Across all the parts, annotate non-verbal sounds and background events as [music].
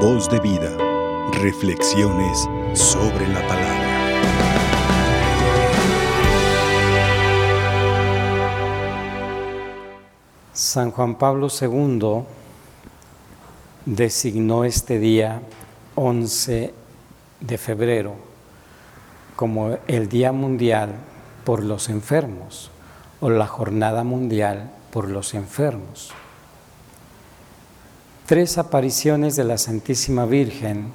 Voz de vida. Reflexiones sobre la palabra. San Juan Pablo II designó este día 11 de febrero como el Día Mundial por los Enfermos o la Jornada Mundial por los Enfermos. Tres apariciones de la Santísima Virgen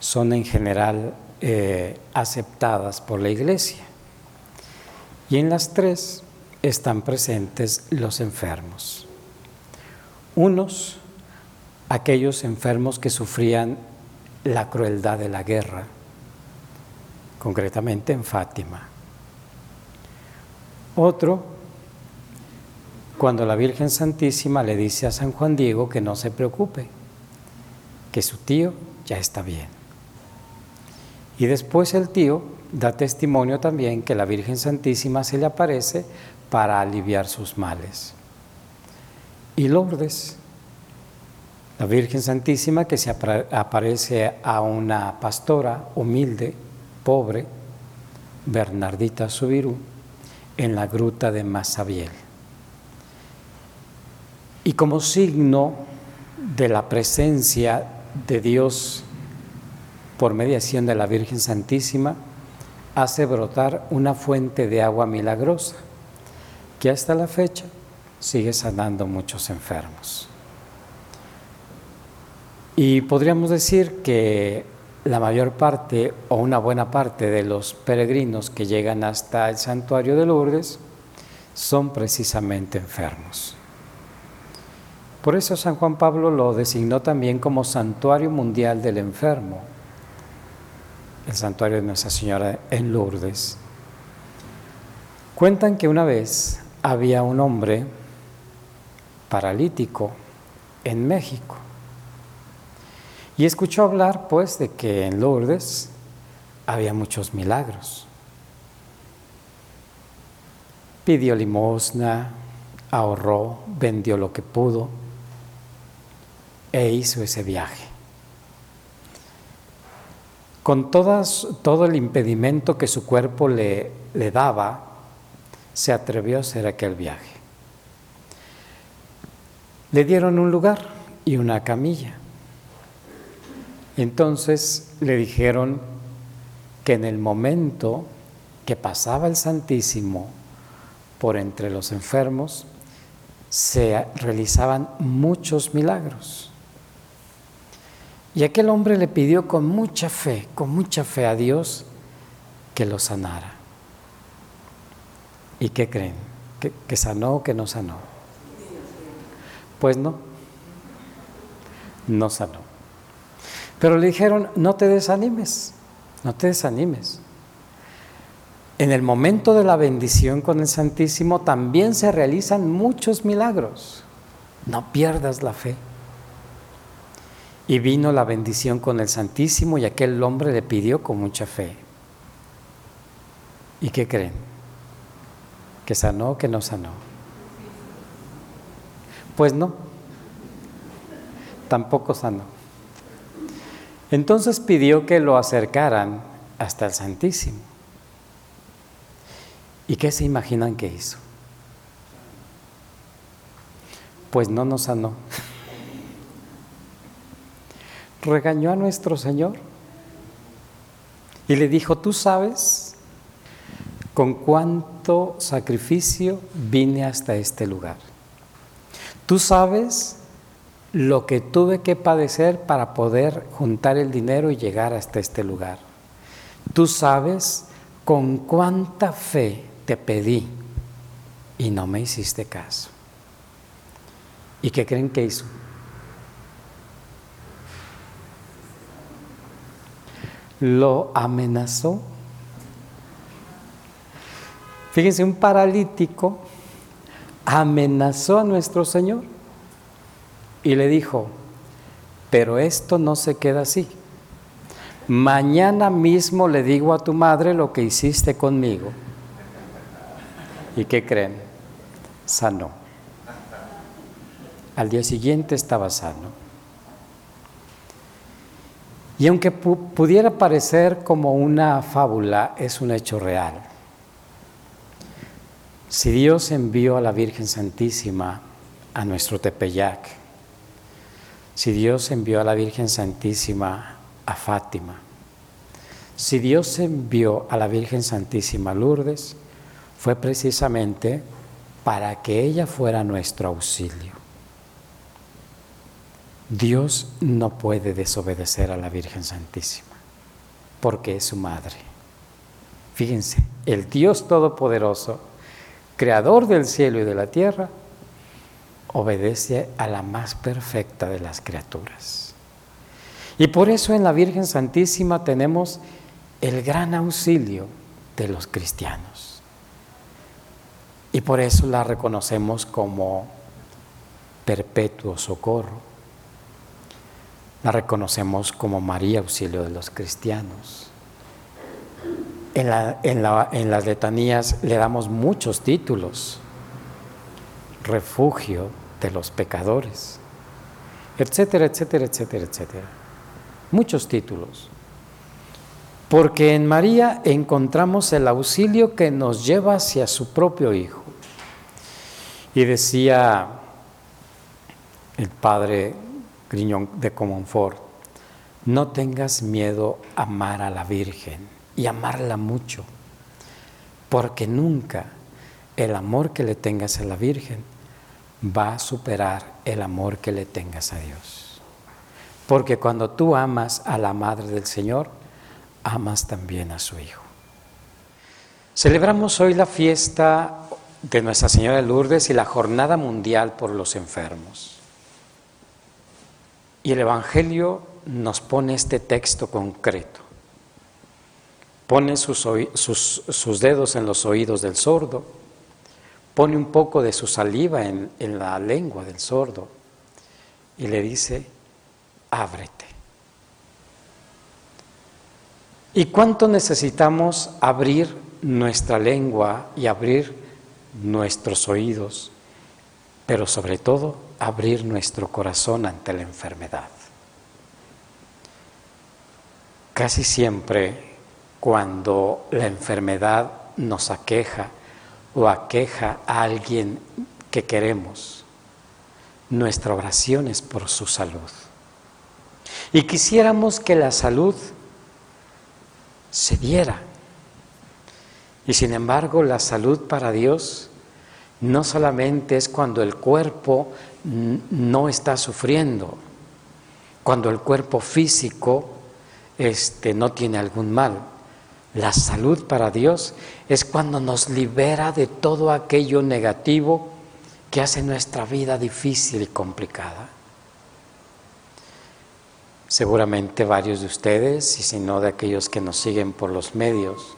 son en general eh, aceptadas por la Iglesia y en las tres están presentes los enfermos. Unos, aquellos enfermos que sufrían la crueldad de la guerra, concretamente en Fátima. Otro, cuando la Virgen Santísima le dice a San Juan Diego que no se preocupe, que su tío ya está bien. Y después el tío da testimonio también que la Virgen Santísima se le aparece para aliviar sus males. Y Lourdes, la Virgen Santísima que se aparece a una pastora humilde, pobre, Bernardita Subirú, en la gruta de Masabiel. Y como signo de la presencia de Dios por mediación de la Virgen Santísima, hace brotar una fuente de agua milagrosa que hasta la fecha sigue sanando muchos enfermos. Y podríamos decir que la mayor parte o una buena parte de los peregrinos que llegan hasta el santuario de Lourdes son precisamente enfermos. Por eso San Juan Pablo lo designó también como Santuario Mundial del Enfermo, el santuario de Nuestra Señora en Lourdes. Cuentan que una vez había un hombre paralítico en México y escuchó hablar pues de que en Lourdes había muchos milagros. Pidió limosna, ahorró, vendió lo que pudo e hizo ese viaje. Con todas, todo el impedimento que su cuerpo le, le daba, se atrevió a hacer aquel viaje. Le dieron un lugar y una camilla. Entonces le dijeron que en el momento que pasaba el Santísimo por entre los enfermos, se realizaban muchos milagros. Y aquel hombre le pidió con mucha fe, con mucha fe a Dios que lo sanara. ¿Y qué creen? ¿Que, sanó o que no sanó? Pues no, no sanó. Pero le dijeron, no te desanimes, no te desanimes. En el momento de la bendición con el Santísimo también se realizan muchos milagros. No pierdas la fe. Y vino la bendición con el Santísimo y aquel hombre le pidió con mucha fe. ¿Y qué creen? ¿Que sanó o que no sanó? Pues no, tampoco sanó. Entonces pidió que lo acercaran hasta el Santísimo. ¿Y qué se imaginan que hizo? Pues no nos sanó regañó a nuestro Señor y le dijo, tú sabes con cuánto sacrificio vine hasta este lugar. Tú sabes lo que tuve que padecer para poder juntar el dinero y llegar hasta este lugar. Tú sabes con cuánta fe te pedí y no me hiciste caso. ¿Y qué creen que hizo? Lo amenazó. Fíjense, un paralítico amenazó a nuestro Señor y le dijo, pero esto no se queda así. Mañana mismo le digo a tu madre lo que hiciste conmigo. ¿Y qué creen? Sanó. Al día siguiente estaba sano. Y aunque pudiera parecer como una fábula, es un hecho real. Si Dios envió a la Virgen Santísima a nuestro Tepeyac, si Dios envió a la Virgen Santísima a Fátima, si Dios envió a la Virgen Santísima a Lourdes, fue precisamente para que ella fuera nuestro auxilio. Dios no puede desobedecer a la Virgen Santísima, porque es su madre. Fíjense, el Dios Todopoderoso, creador del cielo y de la tierra, obedece a la más perfecta de las criaturas. Y por eso en la Virgen Santísima tenemos el gran auxilio de los cristianos. Y por eso la reconocemos como perpetuo socorro la reconocemos como María Auxilio de los cristianos. En, las letanías le damos muchos títulos. Refugio de los pecadores, etcétera, etcétera, etcétera, etcétera. Muchos títulos. Porque en María encontramos el auxilio que nos lleva hacia su propio Hijo. Y decía el Padre Griñón de Comonfort, no tengas miedo a amar a la Virgen y amarla mucho, porque nunca el amor que le tengas a la Virgen va a superar el amor que le tengas a Dios. Porque cuando tú amas a la Madre del Señor, amas también a su Hijo. Celebramos hoy la fiesta de Nuestra Señora de Lourdes y la Jornada Mundial por los Enfermos. Y el Evangelio nos pone este texto concreto. Pone sus, dedos en los oídos del sordo, pone un poco de su saliva en, en la lengua del sordo y le dice, ábrete. ¿Y cuánto necesitamos abrir nuestra lengua y abrir nuestros oídos, pero sobre todo abrir nuestro corazón ante la enfermedad. Casi siempre cuando la enfermedad nos aqueja o aqueja a alguien que queremos, nuestra oración es por su salud. Y quisiéramos que la salud se diera. Y sin embargo, la salud para Dios no solamente es cuando el cuerpo no está sufriendo, cuando el cuerpo físico este, no tiene algún mal. La salud para Dios es cuando nos libera de todo aquello negativo que hace nuestra vida difícil y complicada. Seguramente varios de ustedes, y si no de aquellos que nos siguen por los medios,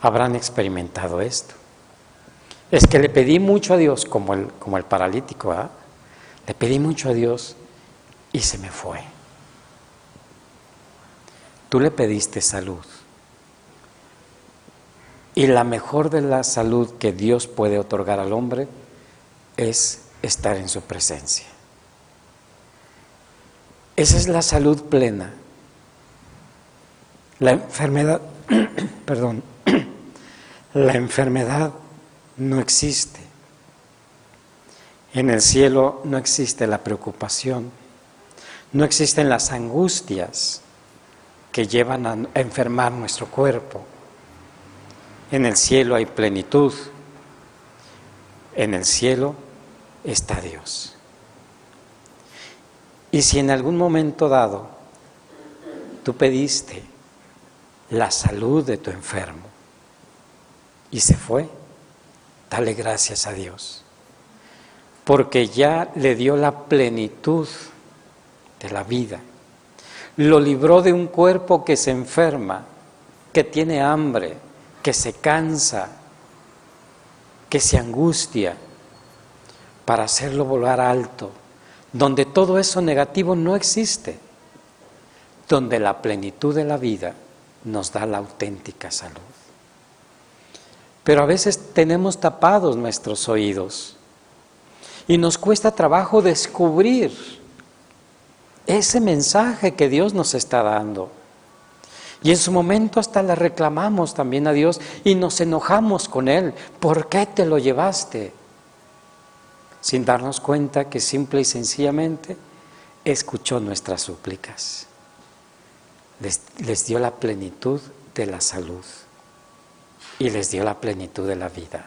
habrán experimentado esto. Es que le pedí mucho a Dios, como el, como el paralítico, le pedí mucho a Dios y se me fue. Tú le pediste salud. Y la mejor de la salud que Dios puede otorgar al hombre es estar en su presencia. Esa es la salud plena. La enfermedad, [clears throat] perdón, [clears throat] la enfermedad no existe. En el cielo no existe la preocupación, no existen las angustias que llevan a enfermar nuestro cuerpo. En el cielo hay plenitud, en el cielo está Dios. Y si en algún momento dado tú pediste la salud de tu enfermo y se fue, Dale gracias a Dios, porque ya le dio la plenitud de la vida. Lo libró de un cuerpo que se enferma, que tiene hambre, que se cansa, que se angustia, para hacerlo volar alto, donde todo eso negativo no existe, donde la plenitud de la vida nos da la auténtica salud. Pero a veces tenemos tapados nuestros oídos y nos cuesta trabajo descubrir ese mensaje que Dios nos está dando. Y en su momento hasta le reclamamos también a Dios y nos enojamos con Él. ¿Por qué te lo llevaste? Sin darnos cuenta que simple y sencillamente escuchó nuestras súplicas. Les, les, dio la plenitud de la salud y les dio la plenitud de la vida.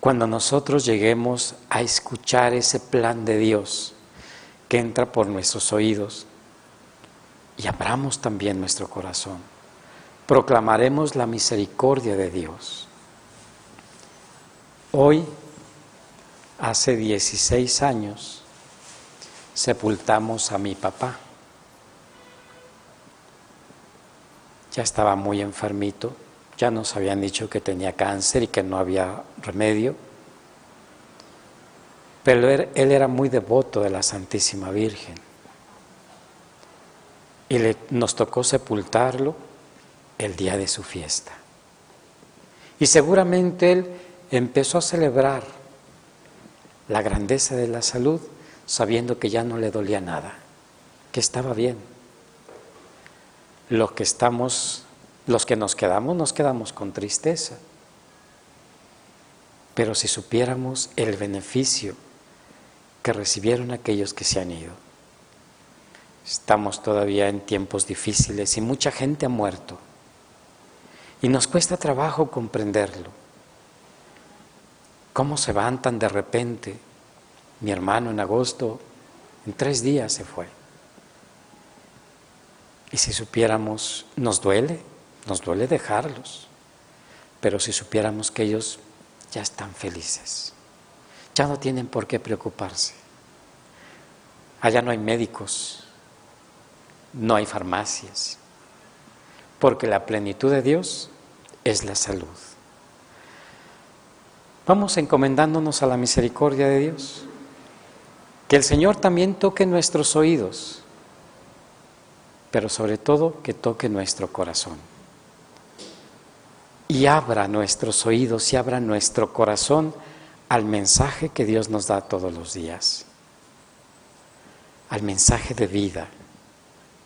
Cuando nosotros lleguemos a escuchar ese plan de Dios que entra por nuestros oídos y abramos también nuestro corazón, proclamaremos la misericordia de Dios. Hoy, hace 16 años, sepultamos a mi papá. Ya estaba muy enfermito, ya nos habían dicho que tenía cáncer y que no había remedio. Pero él, era muy devoto de la Santísima Virgen. Y nos tocó sepultarlo el día de su fiesta. Y seguramente él empezó a celebrar la grandeza de la salud sabiendo que ya no le dolía nada, que estaba bien. Los que estamos, los que nos quedamos, nos quedamos con tristeza. Pero si supiéramos el beneficio que recibieron aquellos que se han ido. Estamos todavía en tiempos difíciles y mucha gente ha muerto. Y nos cuesta trabajo comprenderlo. ¿Cómo se van tan de repente? Mi hermano en agosto, en tres días se fue. Y si supiéramos, nos duele, nos duele dejarlos, pero si supiéramos que ellos ya están felices, ya no tienen por qué preocuparse. Allá no hay médicos, no hay farmacias, porque la plenitud de Dios es la salud. Vamos encomendándonos a la misericordia de Dios. Que el Señor también toque nuestros oídos, pero sobre todo que toque nuestro corazón. Y abra nuestros oídos y abra nuestro corazón al mensaje que Dios nos da todos los días, al mensaje de vida,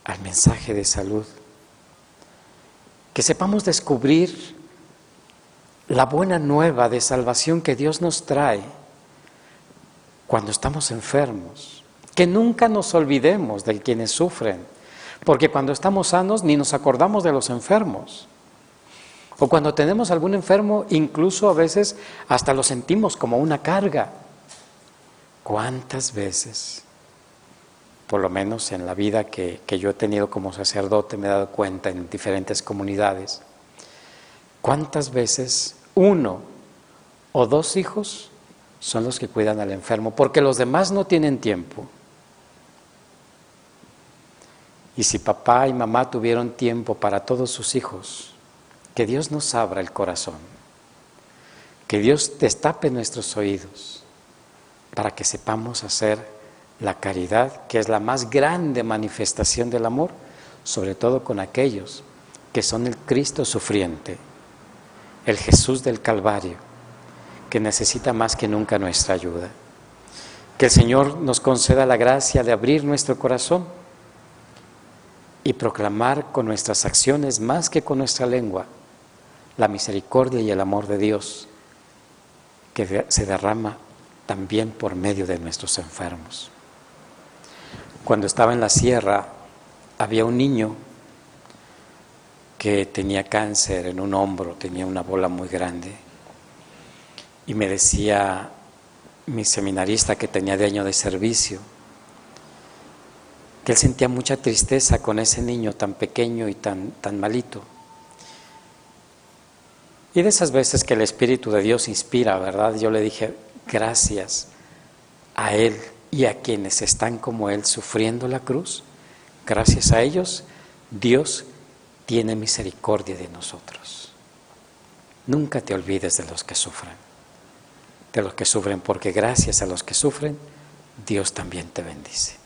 al mensaje de salud. Que sepamos descubrir la buena nueva de salvación que Dios nos trae cuando estamos enfermos, que nunca nos olvidemos de quienes sufren, porque cuando estamos sanos ni nos acordamos de los enfermos. O cuando tenemos algún enfermo, incluso a veces hasta lo sentimos como una carga. ¿Cuántas veces, por lo menos en la vida que, que yo he tenido como sacerdote, me he dado cuenta en diferentes comunidades, cuántas veces uno o dos hijos son los que cuidan al enfermo, porque los demás no tienen tiempo. Y si papá y mamá tuvieron tiempo para todos sus hijos, que Dios nos abra el corazón, que Dios destape nuestros oídos para que sepamos hacer la caridad, que es la más grande manifestación del amor, sobre todo con aquellos que son el Cristo sufriente, el Jesús del Calvario, que necesita más que nunca nuestra ayuda. Que el Señor nos conceda la gracia de abrir nuestro corazón y proclamar con nuestras acciones más que con nuestra lengua la misericordia y el amor de Dios que se derrama también por medio de nuestros enfermos. Cuando estaba en la sierra, había un niño que tenía cáncer en un hombro, tenía una bola muy grande, y me decía mi seminarista que tenía de año de servicio, que él sentía mucha tristeza con ese niño tan pequeño y tan, tan malito. Y de esas veces que el Espíritu de Dios inspira, ¿verdad? Yo le dije, gracias a Él y a quienes están como Él sufriendo la cruz, gracias a ellos, Dios tiene misericordia de nosotros. Nunca te olvides de los que sufren, de los que sufren, porque gracias a los que sufren, Dios también te bendice.